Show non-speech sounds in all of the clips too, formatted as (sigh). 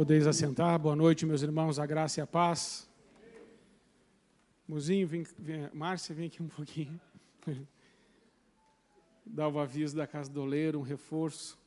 Podeis assentar. Boa noite, meus irmãos, a graça e a paz. Mozinho, vem, vem, Márcia, vem aqui um pouquinho. (laughs) Dá o aviso da casa do oleiro, um reforço.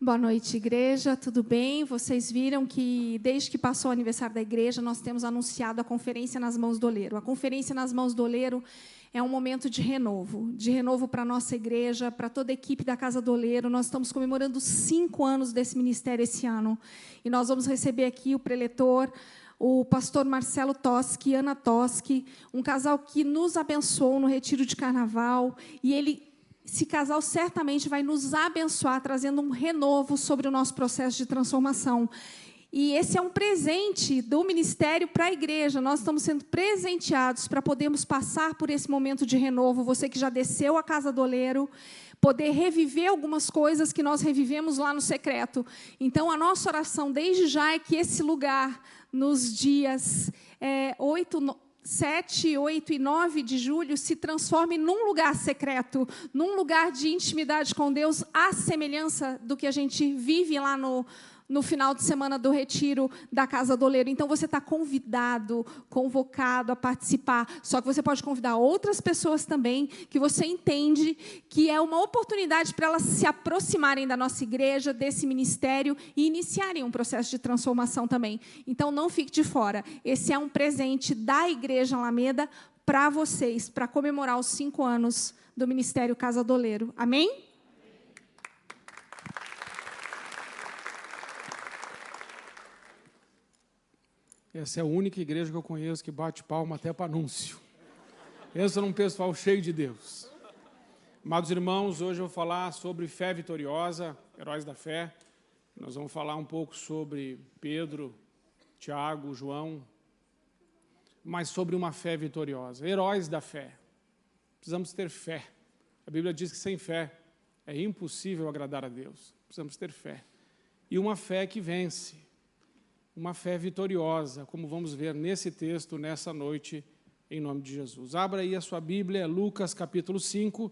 Boa noite, igreja. Tudo bem? Vocês viram que, desde que passou o aniversário da igreja, nós temos anunciado a Conferência nas Mãos do Oleiro. A Conferência nas Mãos do Oleiro é um momento de renovo de renovo para a nossa igreja, para toda a equipe da Casa do Oleiro. Nós estamos comemorando cinco anos desse ministério esse ano. E nós vamos receber aqui o preletor, o pastor Marcelo Toschi, Ana Toschi, um casal que nos abençoou no retiro de carnaval. E ele esse casal certamente vai nos abençoar, trazendo um renovo sobre o nosso processo de transformação. E esse é um presente do ministério para a igreja. Nós estamos sendo presenteados para podermos passar por esse momento de renovo. Você que já desceu a casa do oleiro, poder reviver algumas coisas que nós revivemos lá no secreto. Então, a nossa oração desde já é que esse lugar, nos dias é, 8, 7, 8 e 9 de julho se transforme num lugar secreto, num lugar de intimidade com Deus, à semelhança do que a gente vive lá no, no final de semana do retiro da Casa do Oleiro. Então, você está convidado, convocado a participar. Só que você pode convidar outras pessoas também, que você entende que é uma oportunidade para elas se aproximarem da nossa igreja, desse ministério e iniciarem um processo de transformação também. Então, não fique de fora. Esse é um presente da Igreja Alameda para vocês, para comemorar os cinco anos do Ministério Casa do Oleiro. Amém? Essa é a única igreja que eu conheço que bate palma até para anúncio. Pensa num pessoal cheio de Deus. Amados irmãos, hoje eu vou falar sobre fé vitoriosa, heróis da fé. Nós vamos falar um pouco sobre Pedro, Tiago, João, mas sobre uma fé vitoriosa. Heróis da fé. Precisamos ter fé. A Bíblia diz que sem fé é impossível agradar a Deus. Precisamos ter fé. E uma fé que vence uma fé vitoriosa, como vamos ver nesse texto, nessa noite, em nome de Jesus. Abra aí a sua Bíblia, Lucas capítulo 5,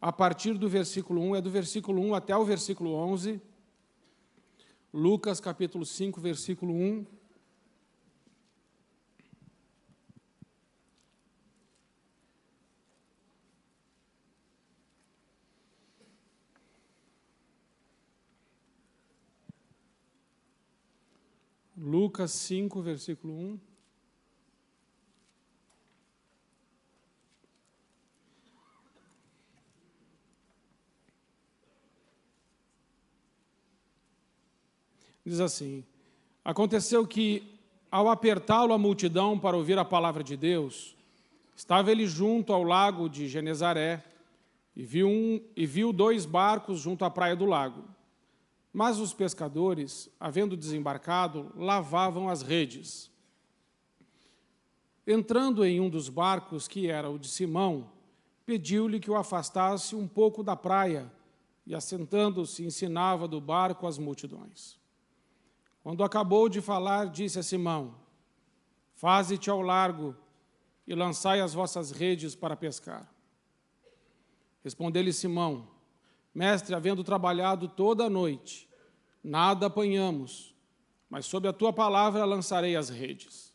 a partir do versículo 1, é do versículo 1 até o versículo 11. Lucas capítulo 5, versículo 1. Lucas 5, versículo 1. Diz assim: Aconteceu que, ao apertá-lo a multidão para ouvir a palavra de Deus, estava ele junto ao lago de Genezaré e viu, um, e viu dois barcos junto à praia do lago. Mas os pescadores, havendo desembarcado, lavavam as redes. Entrando em um dos barcos, que era o de Simão, pediu-lhe que o afastasse um pouco da praia e, assentando-se, ensinava do barco as multidões. Quando acabou de falar, disse a Simão: Faze-te ao largo e lançai as vossas redes para pescar. Respondeu-lhe Simão: Mestre, havendo trabalhado toda a noite, nada apanhamos, mas sob a tua palavra lançarei as redes.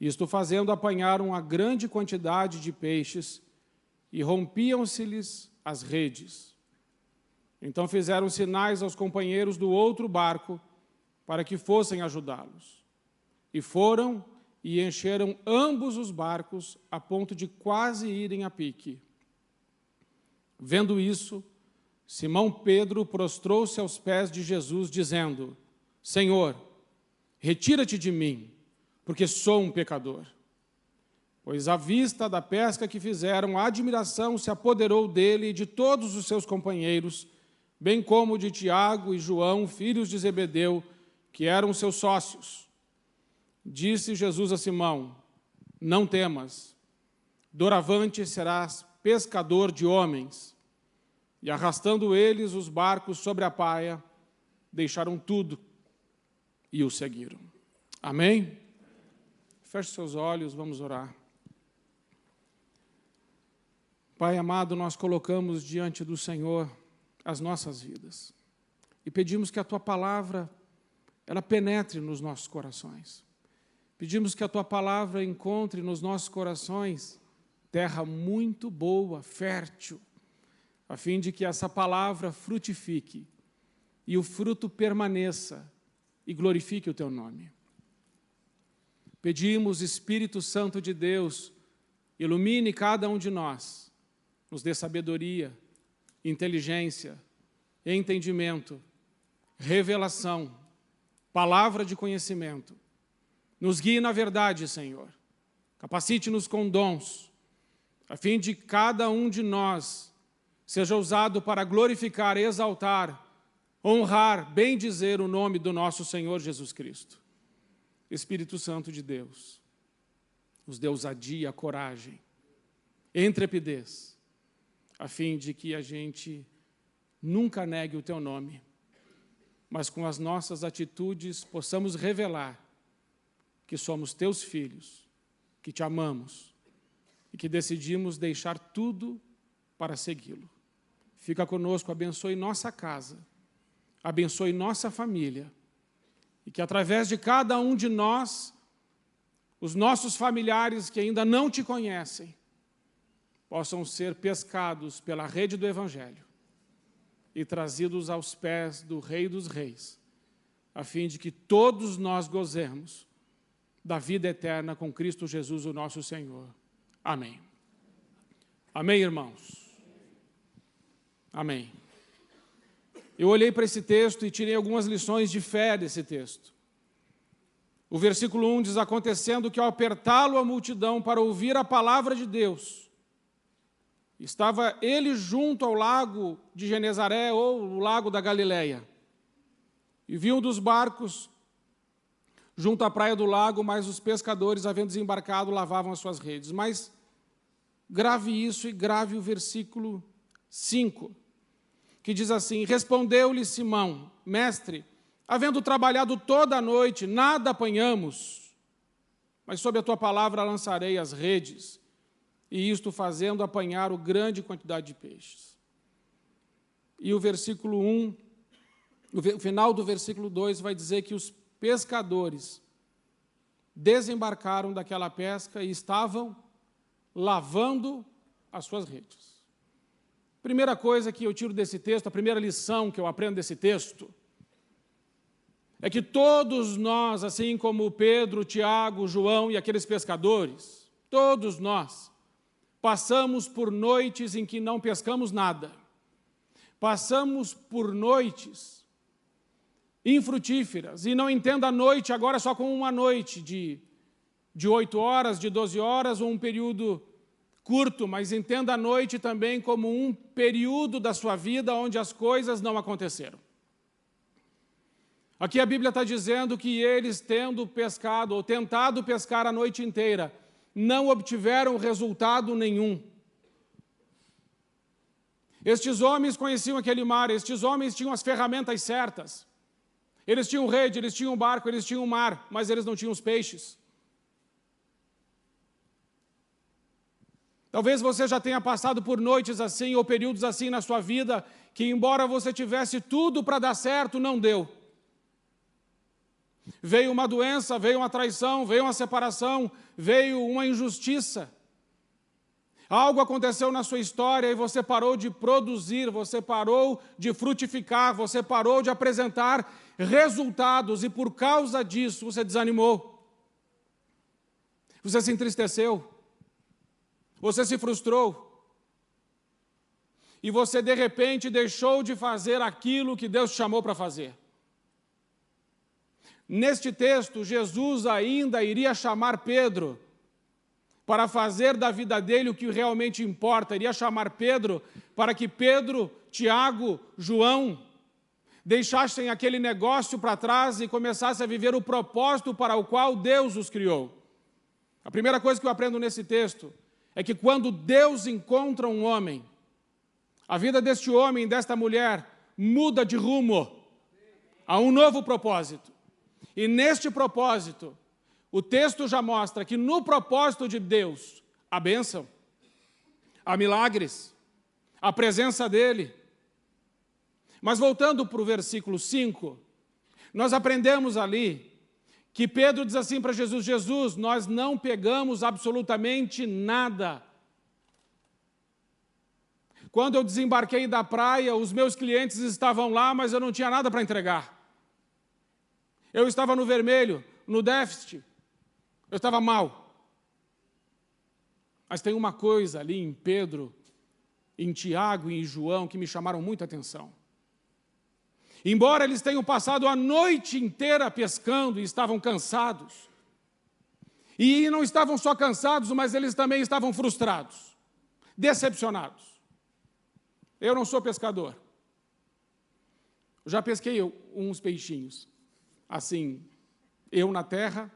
Isto fazendo, apanharam uma grande quantidade de peixes e rompiam-se-lhes as redes. Então fizeram sinais aos companheiros do outro barco para que fossem ajudá-los. E foram e encheram ambos os barcos a ponto de quase irem a pique. Vendo isso, Simão Pedro prostrou-se aos pés de Jesus, dizendo: Senhor, retira-te de mim, porque sou um pecador. Pois à vista da pesca que fizeram, a admiração se apoderou dele e de todos os seus companheiros, bem como de Tiago e João, filhos de Zebedeu, que eram seus sócios. Disse Jesus a Simão: Não temas, doravante serás pescador de homens. E arrastando eles os barcos sobre a praia, deixaram tudo e o seguiram. Amém? Feche seus olhos, vamos orar. Pai amado, nós colocamos diante do Senhor as nossas vidas e pedimos que a tua palavra ela penetre nos nossos corações. Pedimos que a tua palavra encontre nos nossos corações terra muito boa, fértil, a fim de que essa palavra frutifique e o fruto permaneça e glorifique o teu nome. Pedimos, Espírito Santo de Deus, ilumine cada um de nós nos dê sabedoria, inteligência, entendimento, revelação, palavra de conhecimento. Nos guie na verdade, Senhor. Capacite-nos com dons, a fim de cada um de nós seja usado para glorificar, exaltar, honrar, bem dizer o nome do nosso Senhor Jesus Cristo. Espírito Santo de Deus, nos dê ousadia, coragem, intrepidez, a fim de que a gente nunca negue o teu nome, mas com as nossas atitudes possamos revelar que somos teus filhos, que te amamos e que decidimos deixar tudo para segui-lo. Fica conosco, abençoe nossa casa, abençoe nossa família e que através de cada um de nós, os nossos familiares que ainda não te conhecem, possam ser pescados pela rede do Evangelho e trazidos aos pés do Rei dos Reis, a fim de que todos nós gozemos da vida eterna com Cristo Jesus, o nosso Senhor. Amém. Amém, irmãos? Amém. Eu olhei para esse texto e tirei algumas lições de fé desse texto. O versículo 1 diz: Acontecendo que ao apertá-lo a multidão para ouvir a palavra de Deus, Estava ele junto ao lago de Genezaré ou o lago da Galileia. E viu um dos barcos junto à praia do lago, mas os pescadores, havendo desembarcado, lavavam as suas redes. Mas grave isso e grave o versículo 5, que diz assim: Respondeu-lhe Simão, mestre, havendo trabalhado toda a noite, nada apanhamos, mas sob a tua palavra lançarei as redes e isto fazendo apanhar o grande quantidade de peixes. E o versículo 1, o final do versículo 2 vai dizer que os pescadores desembarcaram daquela pesca e estavam lavando as suas redes. Primeira coisa que eu tiro desse texto, a primeira lição que eu aprendo desse texto, é que todos nós, assim como Pedro, Tiago, João e aqueles pescadores, todos nós, Passamos por noites em que não pescamos nada. Passamos por noites infrutíferas. E não entenda a noite agora só como uma noite de, de 8 horas, de 12 horas ou um período curto, mas entenda a noite também como um período da sua vida onde as coisas não aconteceram. Aqui a Bíblia está dizendo que eles, tendo pescado ou tentado pescar a noite inteira, não obtiveram resultado nenhum. Estes homens conheciam aquele mar, estes homens tinham as ferramentas certas. Eles tinham rede, eles tinham barco, eles tinham mar, mas eles não tinham os peixes. Talvez você já tenha passado por noites assim ou períodos assim na sua vida, que embora você tivesse tudo para dar certo, não deu. Veio uma doença, veio uma traição, veio uma separação, veio uma injustiça. Algo aconteceu na sua história e você parou de produzir, você parou de frutificar, você parou de apresentar resultados e por causa disso você desanimou. Você se entristeceu. Você se frustrou. E você de repente deixou de fazer aquilo que Deus te chamou para fazer. Neste texto, Jesus ainda iria chamar Pedro para fazer da vida dele o que realmente importa, iria chamar Pedro para que Pedro, Tiago, João deixassem aquele negócio para trás e começassem a viver o propósito para o qual Deus os criou. A primeira coisa que eu aprendo nesse texto é que quando Deus encontra um homem, a vida deste homem, desta mulher, muda de rumo a um novo propósito. E neste propósito, o texto já mostra que no propósito de Deus, a bênção, a milagres, a presença dele. Mas voltando para o versículo 5, nós aprendemos ali que Pedro diz assim para Jesus: Jesus, nós não pegamos absolutamente nada. Quando eu desembarquei da praia, os meus clientes estavam lá, mas eu não tinha nada para entregar. Eu estava no vermelho, no déficit. Eu estava mal. Mas tem uma coisa ali em Pedro, em Tiago e em João que me chamaram muita atenção. Embora eles tenham passado a noite inteira pescando e estavam cansados, e não estavam só cansados, mas eles também estavam frustrados, decepcionados. Eu não sou pescador. Já pesquei uns peixinhos. Assim, eu na terra,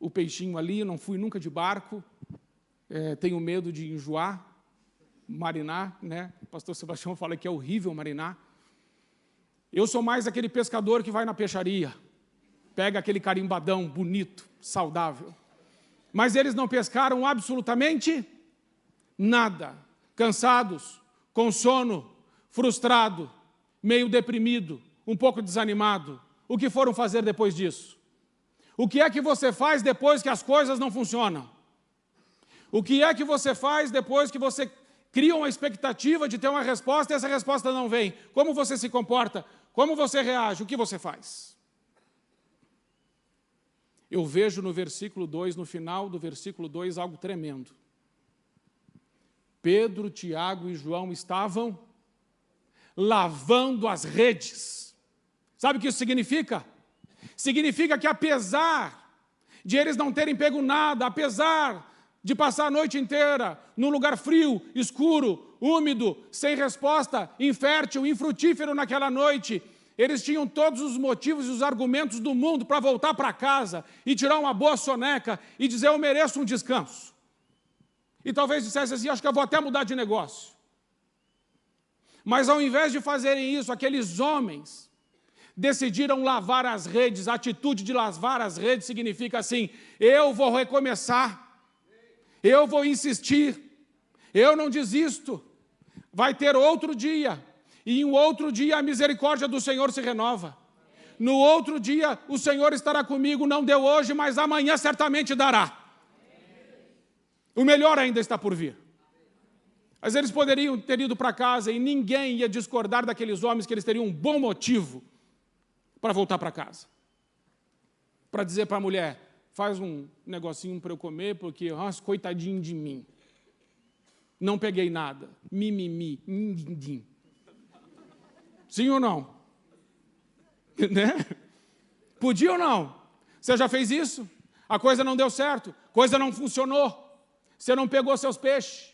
o peixinho ali, não fui nunca de barco, é, tenho medo de enjoar, marinar, né? O pastor Sebastião fala que é horrível marinar. Eu sou mais aquele pescador que vai na peixaria, pega aquele carimbadão bonito, saudável. Mas eles não pescaram absolutamente nada. Cansados, com sono, frustrado, meio deprimido, um pouco desanimado. O que foram fazer depois disso? O que é que você faz depois que as coisas não funcionam? O que é que você faz depois que você cria uma expectativa de ter uma resposta e essa resposta não vem? Como você se comporta? Como você reage? O que você faz? Eu vejo no versículo 2, no final do versículo 2, algo tremendo. Pedro, Tiago e João estavam lavando as redes. Sabe o que isso significa? Significa que apesar de eles não terem pego nada, apesar de passar a noite inteira num lugar frio, escuro, úmido, sem resposta, infértil, infrutífero naquela noite. Eles tinham todos os motivos e os argumentos do mundo para voltar para casa e tirar uma boa soneca e dizer: Eu mereço um descanso. E talvez dissesse assim: Acho que eu vou até mudar de negócio. Mas ao invés de fazerem isso, aqueles homens decidiram lavar as redes. A atitude de lavar as redes significa assim: eu vou recomeçar, eu vou insistir, eu não desisto. Vai ter outro dia, e em outro dia a misericórdia do Senhor se renova. No outro dia o Senhor estará comigo, não deu hoje, mas amanhã certamente dará. O melhor ainda está por vir. Mas eles poderiam ter ido para casa e ninguém ia discordar daqueles homens que eles teriam um bom motivo para voltar para casa. Para dizer para a mulher: faz um negocinho para eu comer, porque, nossa, coitadinho de mim. Não peguei nada. Mimimi, mindim. Sim ou não? (laughs) Né? Podia ou não? Você já fez isso? A coisa não deu certo, coisa não funcionou. Você não pegou seus peixes.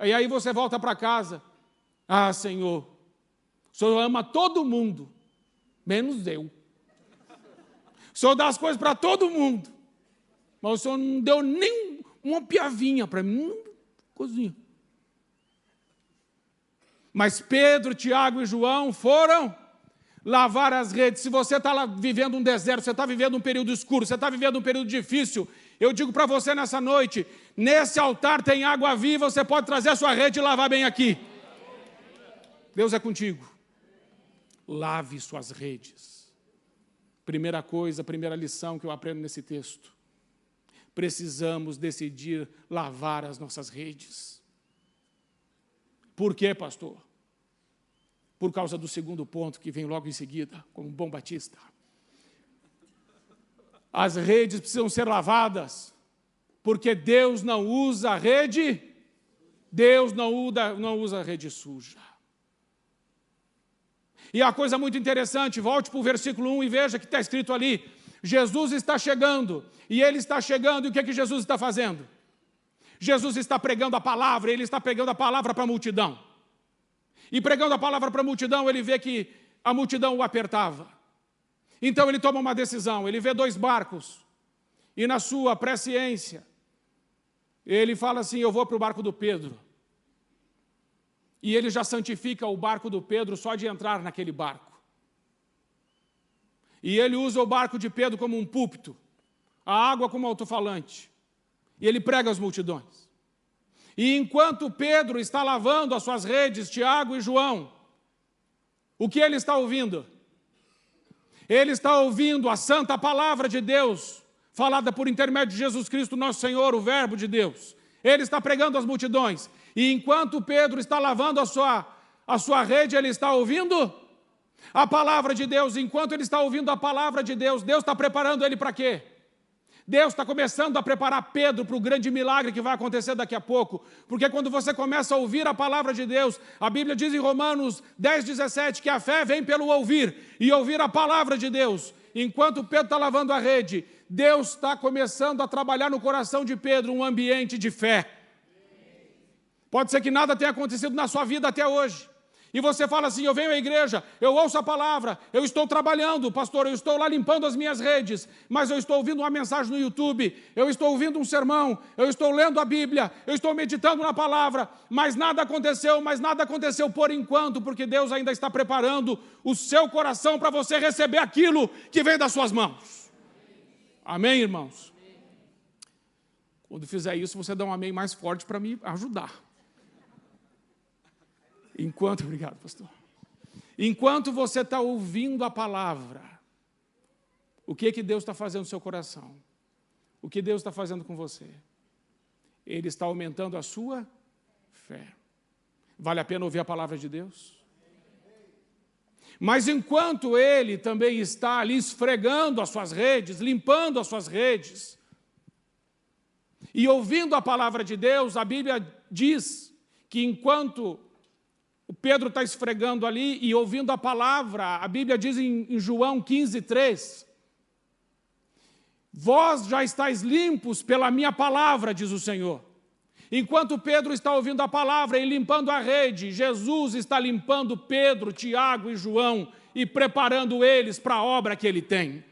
E aí você volta para casa. Ah, Senhor, o Senhor ama todo mundo, menos eu. O Senhor dá as coisas para todo mundo, mas o Senhor não deu nem uma piavinha para mim, cozinha. Mas Pedro, Tiago e João foram lavar as redes. Se você está vivendo um deserto, você está vivendo um período escuro, você está vivendo um período difícil, eu digo para você nessa noite: nesse altar tem água viva, você pode trazer a sua rede e lavar bem aqui. Deus é contigo. Lave suas redes. Primeira coisa, primeira lição que eu aprendo nesse texto. Precisamos decidir lavar as nossas redes. Por quê, pastor? Por causa do segundo ponto que vem logo em seguida, como bom batista. As redes precisam ser lavadas, porque Deus não usa rede, Deus não usa, não usa rede suja. E a coisa muito interessante, volte para o versículo 1 e veja que está escrito ali: Jesus está chegando, e ele está chegando, e o que, é que Jesus está fazendo? Jesus está pregando a palavra, ele está pregando a palavra para a multidão. E pregando a palavra para a multidão, ele vê que a multidão o apertava. Então ele toma uma decisão, ele vê dois barcos, e na sua presciência, ele fala assim: Eu vou para o barco do Pedro. E ele já santifica o barco do Pedro só de entrar naquele barco. E ele usa o barco de Pedro como um púlpito, a água como alto-falante e ele prega às multidões. E enquanto Pedro está lavando as suas redes, Tiago e João, o que ele está ouvindo? Ele está ouvindo a santa palavra de Deus, falada por intermédio de Jesus Cristo, nosso Senhor, o Verbo de Deus. Ele está pregando às multidões. E enquanto Pedro está lavando a sua, a sua rede, ele está ouvindo a palavra de Deus. Enquanto ele está ouvindo a palavra de Deus, Deus está preparando ele para quê? Deus está começando a preparar Pedro para o grande milagre que vai acontecer daqui a pouco. Porque quando você começa a ouvir a palavra de Deus, a Bíblia diz em Romanos 10, 17 que a fé vem pelo ouvir e ouvir a palavra de Deus. Enquanto Pedro está lavando a rede, Deus está começando a trabalhar no coração de Pedro um ambiente de fé. Pode ser que nada tenha acontecido na sua vida até hoje. E você fala assim: eu venho à igreja, eu ouço a palavra, eu estou trabalhando, pastor, eu estou lá limpando as minhas redes, mas eu estou ouvindo uma mensagem no YouTube, eu estou ouvindo um sermão, eu estou lendo a Bíblia, eu estou meditando na palavra, mas nada aconteceu, mas nada aconteceu por enquanto, porque Deus ainda está preparando o seu coração para você receber aquilo que vem das suas mãos. Amém, irmãos? Quando fizer isso, você dá um amém mais forte para me ajudar. Enquanto, (laughs) obrigado, pastor. Enquanto você está ouvindo a palavra, o que que Deus está fazendo no seu coração? O que Deus está fazendo com você? Ele está aumentando a sua fé. Vale a pena ouvir a palavra de Deus? Mas enquanto ele também está ali esfregando as suas redes, limpando as suas redes, e ouvindo a palavra de Deus, a Bíblia diz que enquanto o Pedro está esfregando ali e ouvindo a palavra, a Bíblia diz em, em João 15, 3, Vós já estáis limpos pela minha palavra, diz o Senhor. Enquanto Pedro está ouvindo a palavra e limpando a rede, Jesus está limpando Pedro, Tiago e João e preparando eles para a obra que ele tem.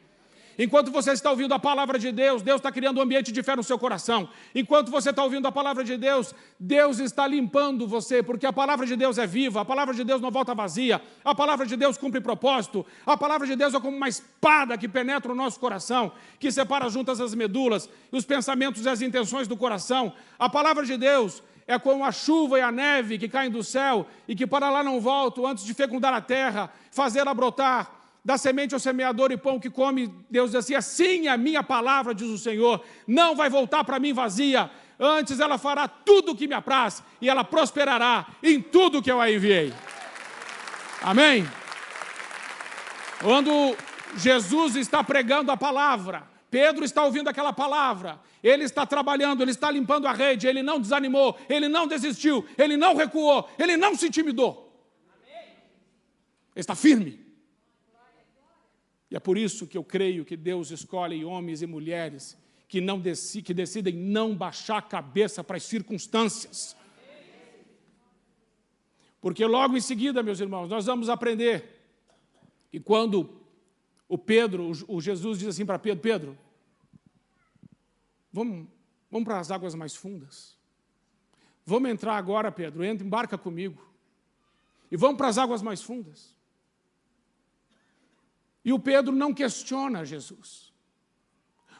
Enquanto você está ouvindo a palavra de Deus, Deus está criando um ambiente de fé no seu coração. Enquanto você está ouvindo a palavra de Deus, Deus está limpando você, porque a palavra de Deus é viva, a palavra de Deus não volta vazia, a palavra de Deus cumpre propósito, a palavra de Deus é como uma espada que penetra o nosso coração, que separa juntas as medulas, os pensamentos e as intenções do coração. A palavra de Deus é como a chuva e a neve que caem do céu e que para lá não voltam antes de fecundar a terra, fazê-la brotar da semente ao semeador e pão que come, Deus diz assim: assim é a minha palavra, diz o Senhor, não vai voltar para mim vazia, antes ela fará tudo o que me apraz e ela prosperará em tudo que eu a enviei. Amém? Quando Jesus está pregando a palavra, Pedro está ouvindo aquela palavra, ele está trabalhando, ele está limpando a rede, ele não desanimou, ele não desistiu, ele não recuou, ele não se intimidou. Ele está firme. E é por isso que eu creio que Deus escolhe homens e mulheres que, não deci, que decidem não baixar a cabeça para as circunstâncias. Porque logo em seguida, meus irmãos, nós vamos aprender que quando o Pedro, o Jesus diz assim para Pedro, Pedro, vamos, vamos para as águas mais fundas. Vamos entrar agora, Pedro, entra, embarca comigo. E vamos para as águas mais fundas. E o Pedro não questiona Jesus.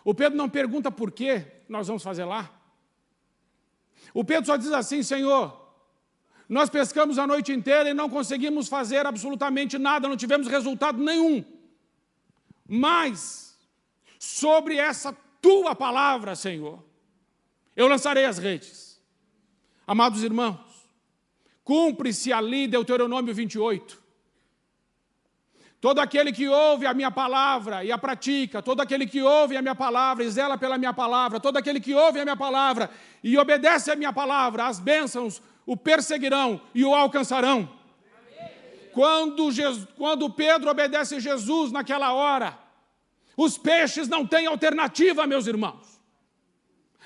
O Pedro não pergunta por que nós vamos fazer lá. O Pedro só diz assim: Senhor, nós pescamos a noite inteira e não conseguimos fazer absolutamente nada, não tivemos resultado nenhum. Mas, sobre essa tua palavra, Senhor, eu lançarei as redes. Amados irmãos, cumpre-se ali Deuteronômio 28. Todo aquele que ouve a minha palavra e a pratica, todo aquele que ouve a minha palavra e zela pela minha palavra, todo aquele que ouve a minha palavra e obedece a minha palavra, as bênçãos o perseguirão e o alcançarão. Quando, Jesus, quando Pedro obedece Jesus naquela hora, os peixes não têm alternativa, meus irmãos,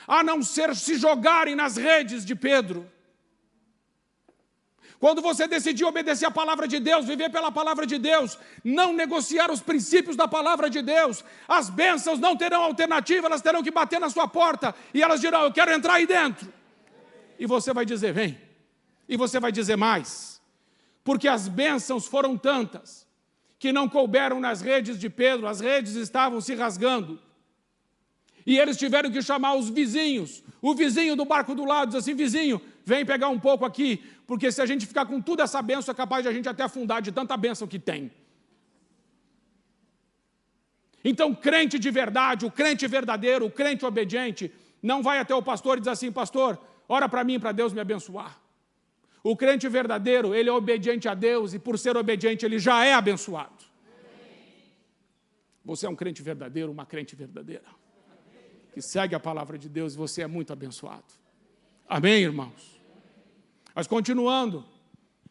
a não ser se jogarem nas redes de Pedro. Quando você decidir obedecer a palavra de Deus, viver pela palavra de Deus, não negociar os princípios da palavra de Deus, as bênçãos não terão alternativa, elas terão que bater na sua porta e elas dirão: Eu quero entrar aí dentro. E você vai dizer: Vem. E você vai dizer mais. Porque as bênçãos foram tantas que não couberam nas redes de Pedro, as redes estavam se rasgando. E eles tiveram que chamar os vizinhos. O vizinho do barco do lado diz assim: Vizinho, vem pegar um pouco aqui, porque se a gente ficar com toda essa bênção, é capaz de a gente até afundar de tanta bênção que tem. Então, crente de verdade, o crente verdadeiro, o crente obediente, não vai até o pastor e diz assim: Pastor, ora para mim, para Deus me abençoar. O crente verdadeiro, ele é obediente a Deus e, por ser obediente, ele já é abençoado. Você é um crente verdadeiro, uma crente verdadeira, que segue a palavra de Deus e você é muito abençoado. Amém, irmãos? Mas continuando,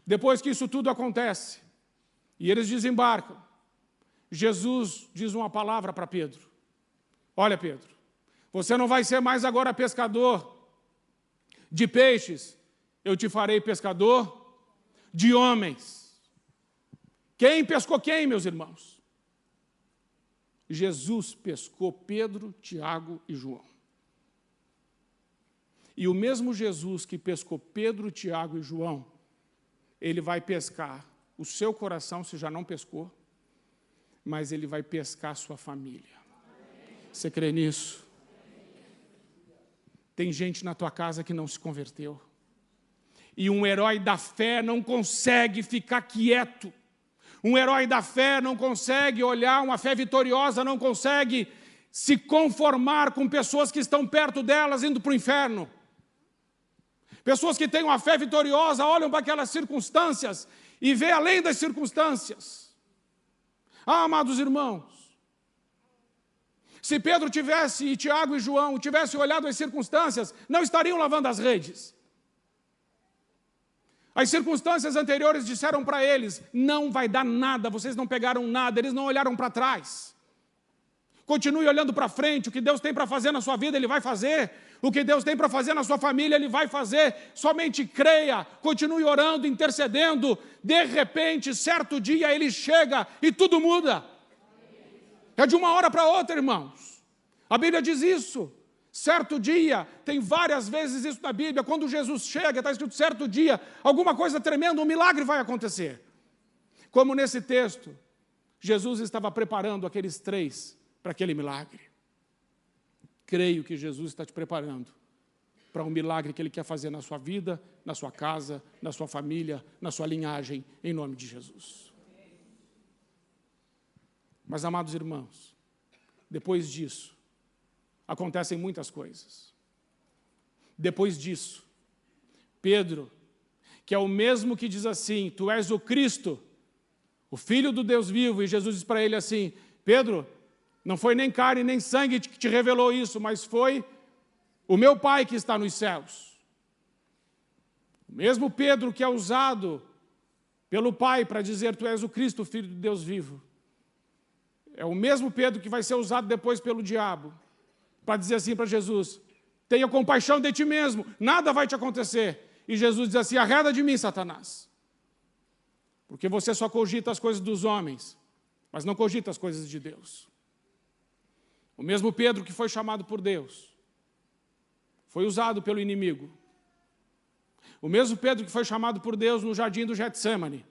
depois que isso tudo acontece, e eles desembarcam, Jesus diz uma palavra para Pedro: Olha, Pedro, você não vai ser mais agora pescador de peixes, eu te farei pescador de homens. Quem pescou quem, meus irmãos? Jesus pescou Pedro, Tiago e João. E o mesmo Jesus que pescou Pedro, Tiago e João, ele vai pescar o seu coração, se já não pescou, mas ele vai pescar a sua família. Você crê nisso? Tem gente na tua casa que não se converteu. E um herói da fé não consegue ficar quieto. Um herói da fé não consegue olhar uma fé vitoriosa, não consegue se conformar com pessoas que estão perto delas indo para o inferno. Pessoas que têm uma fé vitoriosa olham para aquelas circunstâncias e vê além das circunstâncias. Ah, amados irmãos, se Pedro tivesse, e Tiago e João tivessem olhado as circunstâncias, não estariam lavando as redes. As circunstâncias anteriores disseram para eles: não vai dar nada, vocês não pegaram nada, eles não olharam para trás. Continue olhando para frente, o que Deus tem para fazer na sua vida, Ele vai fazer. O que Deus tem para fazer na sua família, Ele vai fazer. Somente creia, continue orando, intercedendo. De repente, certo dia, Ele chega e tudo muda. É de uma hora para outra, irmãos. A Bíblia diz isso. Certo dia, tem várias vezes isso na Bíblia, quando Jesus chega, está escrito certo dia, alguma coisa tremenda, um milagre vai acontecer. Como nesse texto, Jesus estava preparando aqueles três para aquele milagre. Creio que Jesus está te preparando para um milagre que Ele quer fazer na sua vida, na sua casa, na sua família, na sua linhagem, em nome de Jesus. Mas, amados irmãos, depois disso, acontecem muitas coisas. Depois disso, Pedro, que é o mesmo que diz assim: Tu és o Cristo, o Filho do Deus vivo, e Jesus diz para ele assim: Pedro, não foi nem carne nem sangue que te revelou isso, mas foi o meu Pai que está nos céus. O mesmo Pedro que é usado pelo Pai para dizer: Tu és o Cristo, Filho de Deus vivo. É o mesmo Pedro que vai ser usado depois pelo diabo para dizer assim para Jesus: tenha compaixão de ti mesmo, nada vai te acontecer. E Jesus diz assim: arreda de mim, Satanás. Porque você só cogita as coisas dos homens, mas não cogita as coisas de Deus. O mesmo Pedro que foi chamado por Deus, foi usado pelo inimigo. O mesmo Pedro que foi chamado por Deus no jardim do Getsemane,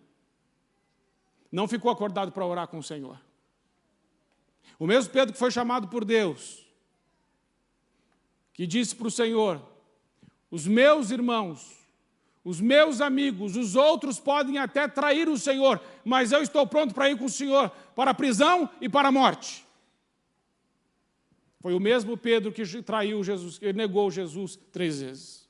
não ficou acordado para orar com o Senhor. O mesmo Pedro que foi chamado por Deus, que disse para o Senhor: Os meus irmãos, os meus amigos, os outros podem até trair o Senhor, mas eu estou pronto para ir com o Senhor para a prisão e para a morte. Foi o mesmo Pedro que traiu Jesus, que negou Jesus três vezes.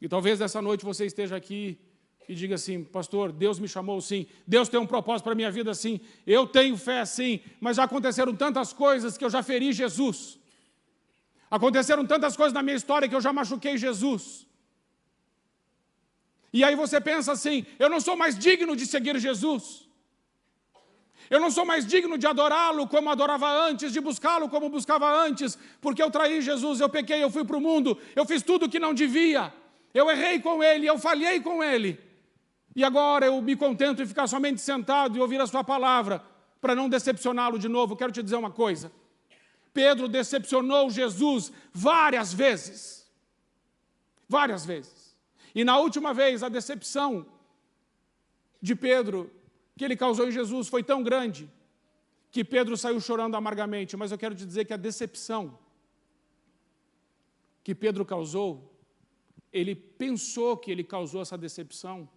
E talvez essa noite você esteja aqui e diga assim, pastor, Deus me chamou sim, Deus tem um propósito para a minha vida sim, eu tenho fé sim, mas já aconteceram tantas coisas que eu já feri Jesus. Aconteceram tantas coisas na minha história que eu já machuquei Jesus. E aí você pensa assim: eu não sou mais digno de seguir Jesus. Eu não sou mais digno de adorá-lo como adorava antes, de buscá-lo como buscava antes, porque eu traí Jesus, eu pequei, eu fui para o mundo, eu fiz tudo o que não devia, eu errei com ele, eu falhei com ele. E agora eu me contento em ficar somente sentado e ouvir a sua palavra, para não decepcioná-lo de novo. Quero te dizer uma coisa: Pedro decepcionou Jesus várias vezes. Várias vezes. E na última vez, a decepção de Pedro que ele causou em Jesus foi tão grande que Pedro saiu chorando amargamente. Mas eu quero te dizer que a decepção que Pedro causou ele pensou que ele causou essa decepção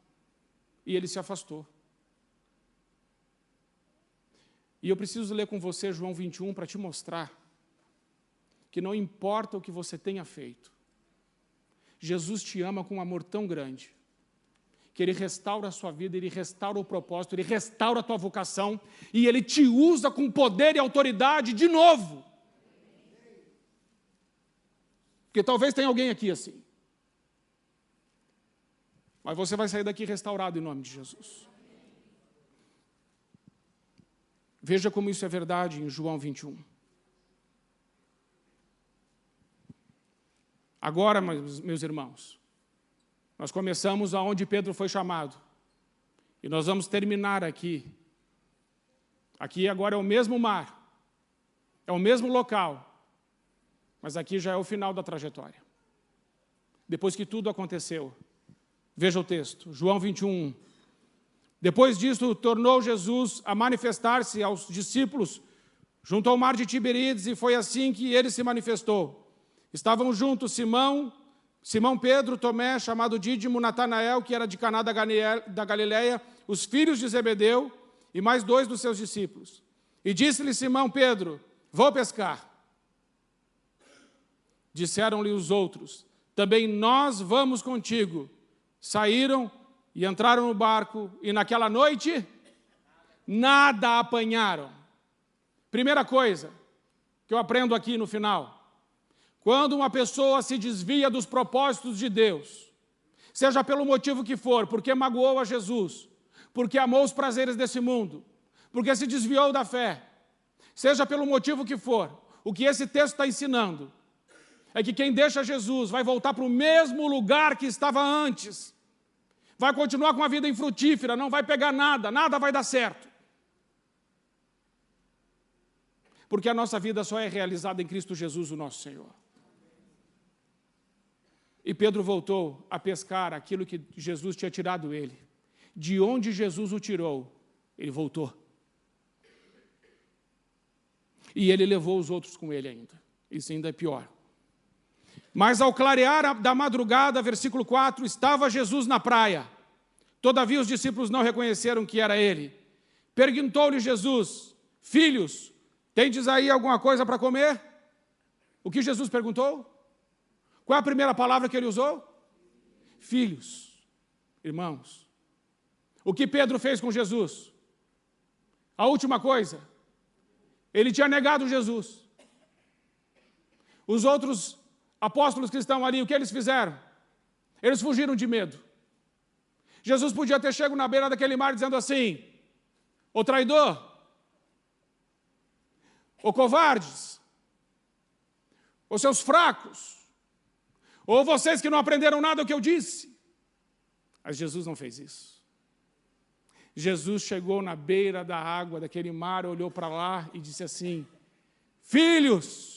e ele se afastou. E eu preciso ler com você João 21 para te mostrar que não importa o que você tenha feito, Jesus te ama com um amor tão grande, que Ele restaura a sua vida, Ele restaura o propósito, Ele restaura a tua vocação, e Ele te usa com poder e autoridade de novo. Porque talvez tenha alguém aqui assim. Mas você vai sair daqui restaurado em nome de Jesus. Veja como isso é verdade em João 21. Agora, meus irmãos, nós começamos aonde Pedro foi chamado. E nós vamos terminar aqui. Aqui agora é o mesmo mar, é o mesmo local, mas aqui já é o final da trajetória. Depois que tudo aconteceu, Veja o texto, João 21. Depois disso, tornou Jesus a manifestar-se aos discípulos junto ao mar de Tiberíades, e foi assim que ele se manifestou. Estavam juntos Simão, Simão Pedro, Tomé, chamado Dídimo, Natanael, que era de Caná da Galileia, os filhos de Zebedeu, e mais dois dos seus discípulos. E disse-lhe Simão Pedro: Vou pescar. Disseram-lhe os outros: Também nós vamos contigo saíram e entraram no barco, e naquela noite nada apanharam. Primeira coisa que eu aprendo aqui no final: quando uma pessoa se desvia dos propósitos de Deus, seja pelo motivo que for, porque magoou a Jesus, porque amou os prazeres desse mundo, porque se desviou da fé, seja pelo motivo que for, o que esse texto está ensinando é que quem deixa Jesus vai voltar para o mesmo lugar que estava antes vai continuar com uma vida infrutífera, não vai pegar nada, nada vai dar certo. Porque a nossa vida só é realizada em Cristo Jesus, o nosso Senhor. E Pedro voltou a pescar aquilo que Jesus tinha tirado ele. De onde Jesus o tirou, ele voltou. E ele levou os outros com ele ainda. Isso ainda é pior. Mas ao clarear da madrugada, versículo 4, estava Jesus na praia. Todavia os discípulos não reconheceram que era ele. Perguntou-lhe Jesus: Filhos, tendes aí alguma coisa para comer? O que Jesus perguntou? Qual é a primeira palavra que ele usou? Filhos, irmãos. O que Pedro fez com Jesus? A última coisa, ele tinha negado Jesus. Os outros apóstolos que estão ali, o que eles fizeram? Eles fugiram de medo. Jesus podia ter chegado na beira daquele mar dizendo assim: Ô traidor, ô covardes, ô seus fracos, ou vocês que não aprenderam nada do que eu disse. Mas Jesus não fez isso. Jesus chegou na beira da água daquele mar, olhou para lá e disse assim: Filhos,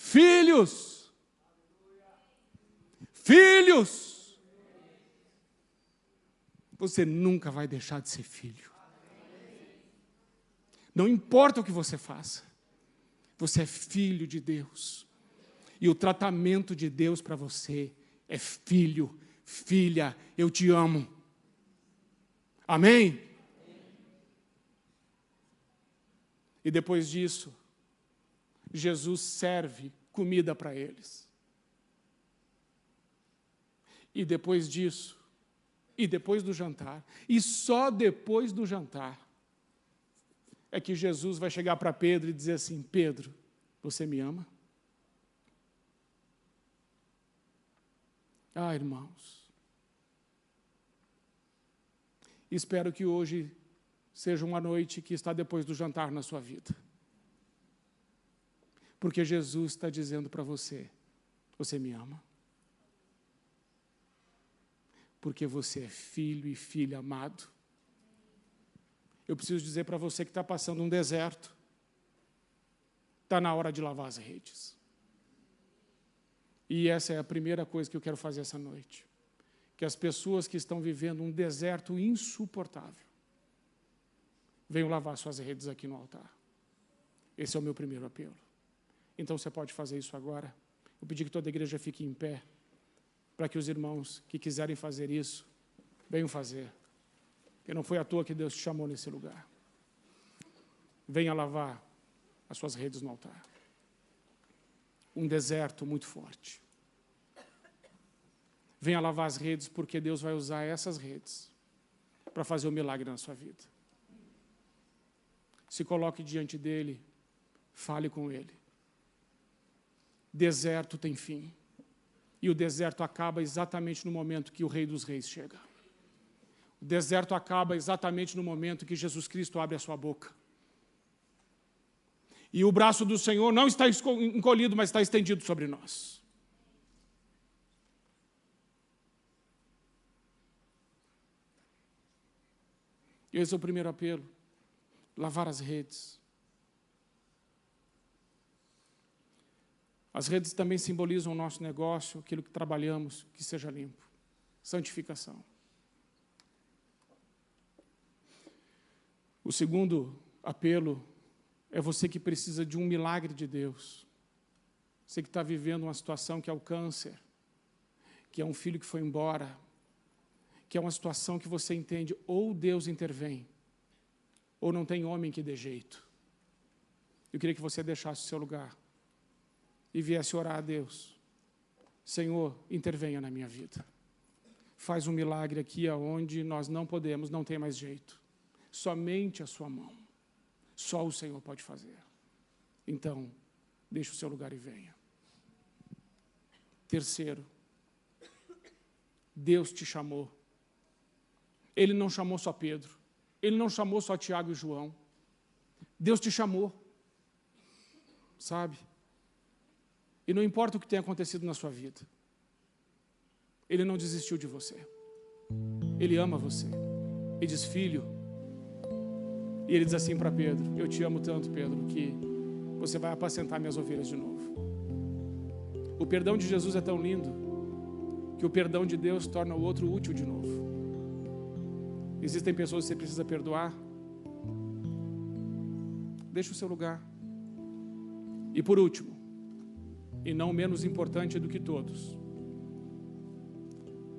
Filhos. Filhos. Você nunca vai deixar de ser filho. Não importa o que você faça, você é filho de Deus. E o tratamento de Deus para você é filho, filha, eu te amo. Amém? E depois disso, Jesus serve comida para eles. E depois disso, e depois do jantar, e só depois do jantar, é que Jesus vai chegar para Pedro e dizer assim: Pedro, você me ama? Ah, irmãos, espero que hoje seja uma noite que está depois do jantar na sua vida. Porque Jesus está dizendo para você: você me ama? Porque você é filho e filha amado. Eu preciso dizer para você que está passando um deserto, está na hora de lavar as redes. E essa é a primeira coisa que eu quero fazer essa noite. Que as pessoas que estão vivendo um deserto insuportável venham lavar suas redes aqui no altar. Esse é o meu primeiro apelo. Então você pode fazer isso agora, Vou pedir que toda a igreja fique em pé, para que os irmãos que quiserem fazer isso, venham fazer. Porque não foi à toa que Deus te chamou nesse lugar. Venha lavar as suas redes no altar. Um deserto muito forte. Venha lavar as redes, porque Deus vai usar essas redes para fazer o um milagre na sua vida. Se coloque diante dele, fale com ele. Deserto tem fim. E o deserto acaba exatamente no momento que o Rei dos Reis chega. O deserto acaba exatamente no momento que Jesus Cristo abre a sua boca. E o braço do Senhor não está encolhido, mas está estendido sobre nós. Esse é o primeiro apelo: lavar as redes. As redes também simbolizam o nosso negócio, aquilo que trabalhamos, que seja limpo. Santificação. O segundo apelo é você que precisa de um milagre de Deus. Você que está vivendo uma situação que é o câncer, que é um filho que foi embora, que é uma situação que você entende ou Deus intervém, ou não tem homem que dê jeito. Eu queria que você deixasse o seu lugar e viesse orar a Deus. Senhor, intervenha na minha vida. Faz um milagre aqui aonde nós não podemos, não tem mais jeito. Somente a sua mão. Só o Senhor pode fazer. Então, deixe o seu lugar e venha. Terceiro, Deus te chamou ele não chamou só Pedro, ele não chamou só Tiago e João. Deus te chamou, sabe? E não importa o que tenha acontecido na sua vida, Ele não desistiu de você. Ele ama você. E diz, filho. E ele diz assim para Pedro: Eu te amo tanto, Pedro, que você vai apacentar minhas ovelhas de novo. O perdão de Jesus é tão lindo que o perdão de Deus torna o outro útil de novo. Existem pessoas que você precisa perdoar. Deixe o seu lugar. E por último, e não menos importante do que todos,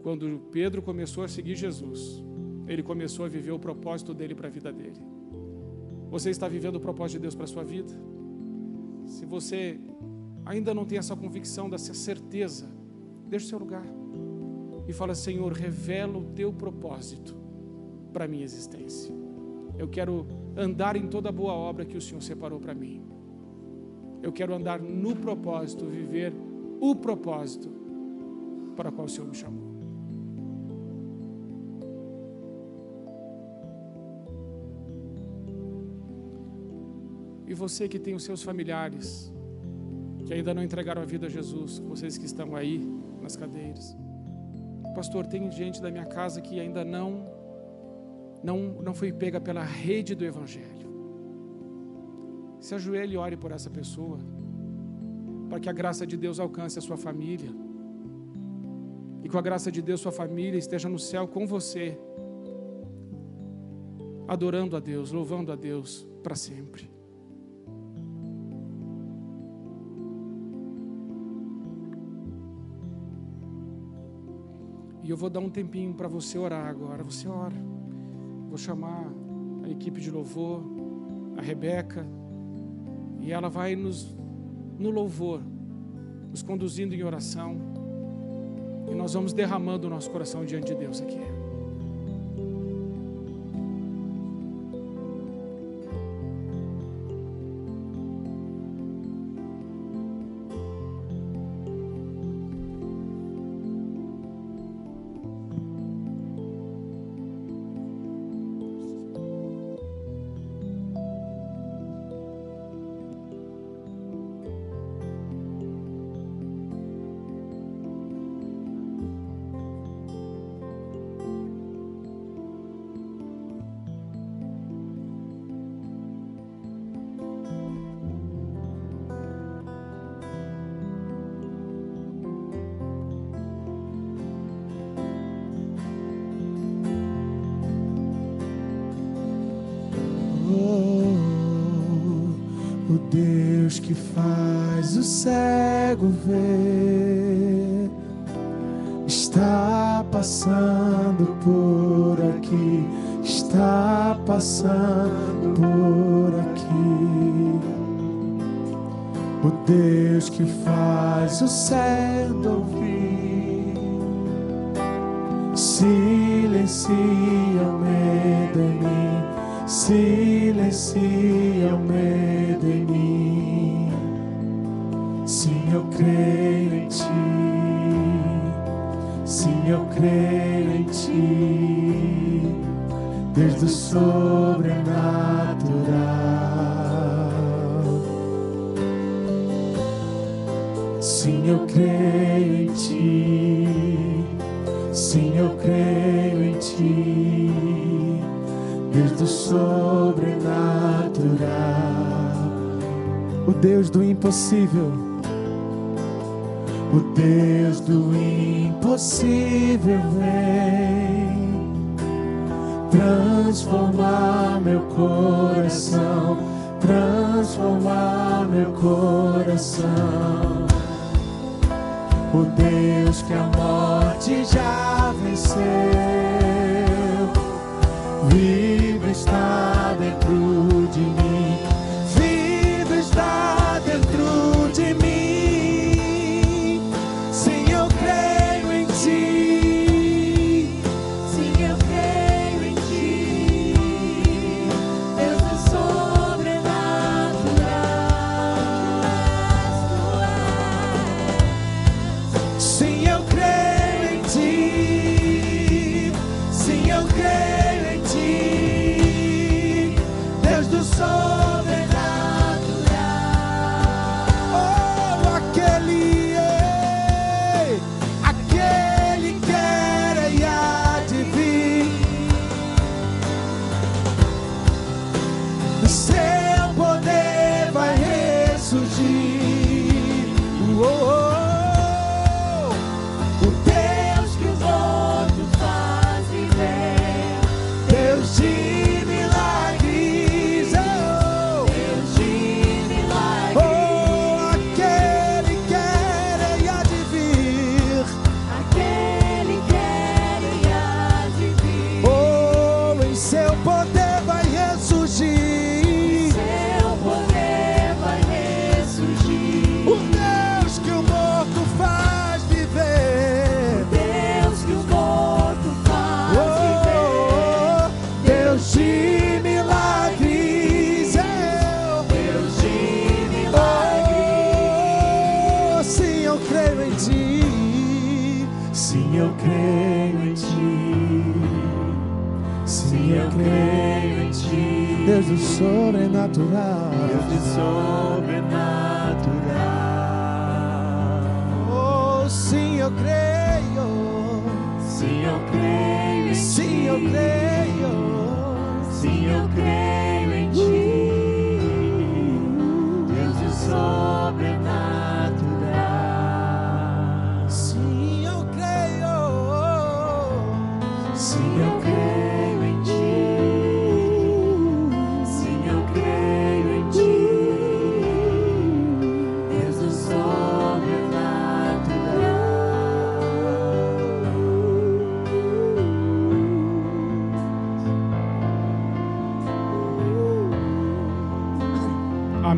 quando Pedro começou a seguir Jesus, ele começou a viver o propósito dele para a vida dele. Você está vivendo o propósito de Deus para a sua vida? Se você ainda não tem essa convicção, dessa certeza, deixe o seu lugar e fala: Senhor, revela o teu propósito para a minha existência. Eu quero andar em toda a boa obra que o Senhor separou para mim. Eu quero andar no propósito, viver o propósito para o qual o Senhor me chamou. E você que tem os seus familiares, que ainda não entregaram a vida a Jesus, vocês que estão aí nas cadeiras. Pastor, tem gente da minha casa que ainda não não, não foi pega pela rede do Evangelho. Se ajoelhe e ore por essa pessoa, para que a graça de Deus alcance a sua família, e com a graça de Deus, sua família esteja no céu com você, adorando a Deus, louvando a Deus para sempre. Eu vou dar um tempinho para você orar agora. Você ora. Vou chamar a equipe de louvor, a Rebeca, e ela vai nos, no louvor, nos conduzindo em oração, e nós vamos derramando o nosso coração diante de Deus aqui. O Deus que faz o cego ver está passando por aqui, está passando por aqui. O Deus que faz o cego ouvir o medo em mim, silencia transformar meu coração, transformar meu coração. O Deus que a morte já venceu,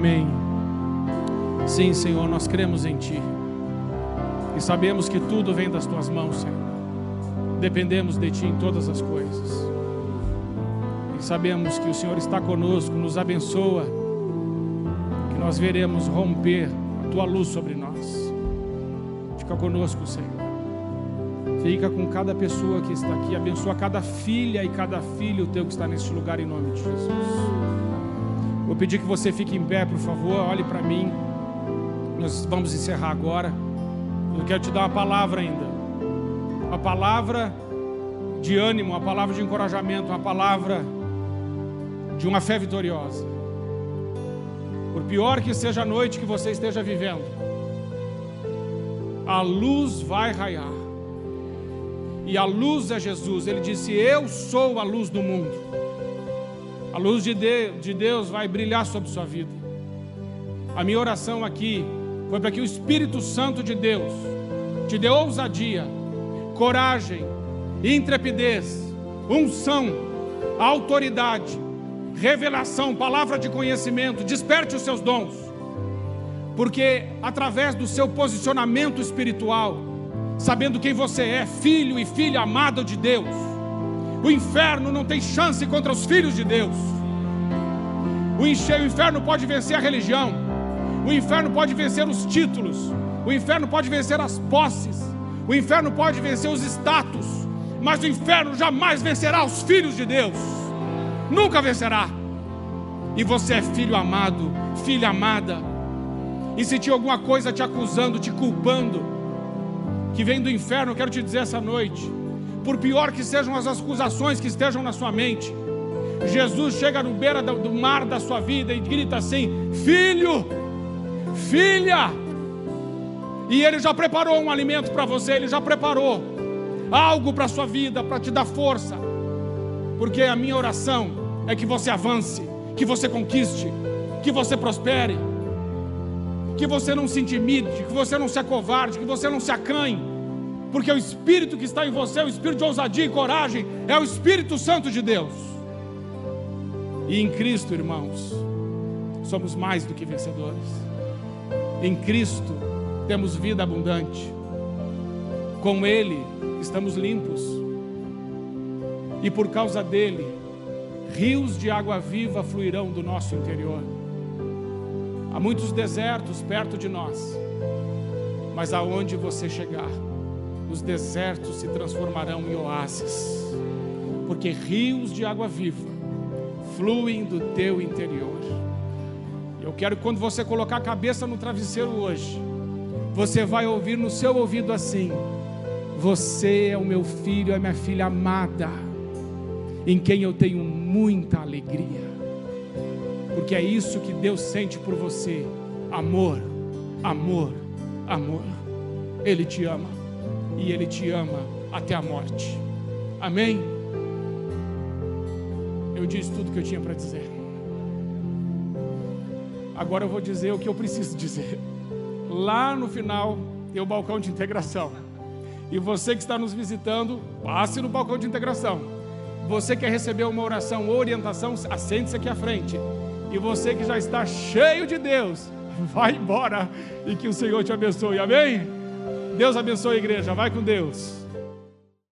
Amém. Sim, Senhor, nós cremos em Ti. E sabemos que tudo vem das Tuas mãos, Senhor. Dependemos de Ti em todas as coisas. E sabemos que o Senhor está conosco, nos abençoa, que nós veremos romper a Tua luz sobre nós. Fica conosco, Senhor. Fica com cada pessoa que está aqui. Abençoa cada filha e cada filho Teu que está neste lugar, em nome de Jesus. Vou pedir que você fique em pé, por favor. Olhe para mim. Nós vamos encerrar agora. Eu quero te dar uma palavra ainda. Uma palavra de ânimo, uma palavra de encorajamento, uma palavra de uma fé vitoriosa. Por pior que seja a noite que você esteja vivendo, a luz vai raiar. E a luz é Jesus. Ele disse: Eu sou a luz do mundo. A luz de, de- de Deus vai brilhar sobre sua vida. A minha oração aqui foi para que o Espírito Santo de Deus te dê ousadia, coragem, intrepidez, unção, autoridade, revelação, palavra de conhecimento, desperte os seus dons, porque através do seu posicionamento espiritual, sabendo quem você é, filho e filha amado de Deus, o inferno não tem chance contra os filhos de Deus. O inferno pode vencer a religião, o inferno pode vencer os títulos, o inferno pode vencer as posses, o inferno pode vencer os status, mas o inferno jamais vencerá os filhos de Deus. Nunca vencerá. E você é filho amado, filha amada. E se tinha alguma coisa te acusando, te culpando, que vem do inferno, eu quero te dizer essa noite, por pior que sejam as acusações que estejam na sua mente, Jesus chega no beira do mar da sua vida e grita assim: Filho, filha, e Ele já preparou um alimento para você, Ele já preparou algo para a sua vida, para te dar força, porque a minha oração é que você avance, que você conquiste, que você prospere, que você não se intimide, que você não se acovarde, que você não se acanhe, porque o Espírito que está em você, o Espírito de ousadia e coragem, é o Espírito Santo de Deus. E em Cristo, irmãos, somos mais do que vencedores. Em Cristo temos vida abundante. Com Ele estamos limpos. E por causa dele, rios de água viva fluirão do nosso interior. Há muitos desertos perto de nós, mas aonde você chegar, os desertos se transformarão em oásis, porque rios de água viva fluem do teu interior. Eu quero que quando você colocar a cabeça no travesseiro hoje, você vai ouvir no seu ouvido assim: Você é o meu filho, é minha filha amada, em quem eu tenho muita alegria, porque é isso que Deus sente por você: amor, amor, amor. Ele te ama e Ele te ama até a morte. Amém? Eu disse tudo que eu tinha para dizer. Agora eu vou dizer o que eu preciso dizer. Lá no final tem o balcão de integração. E você que está nos visitando, passe no balcão de integração. Você quer receber uma oração orientação, assente-se aqui à frente. E você que já está cheio de Deus, (laughs) vai embora e que o Senhor te abençoe. Amém? Deus abençoe a igreja. Vai com Deus.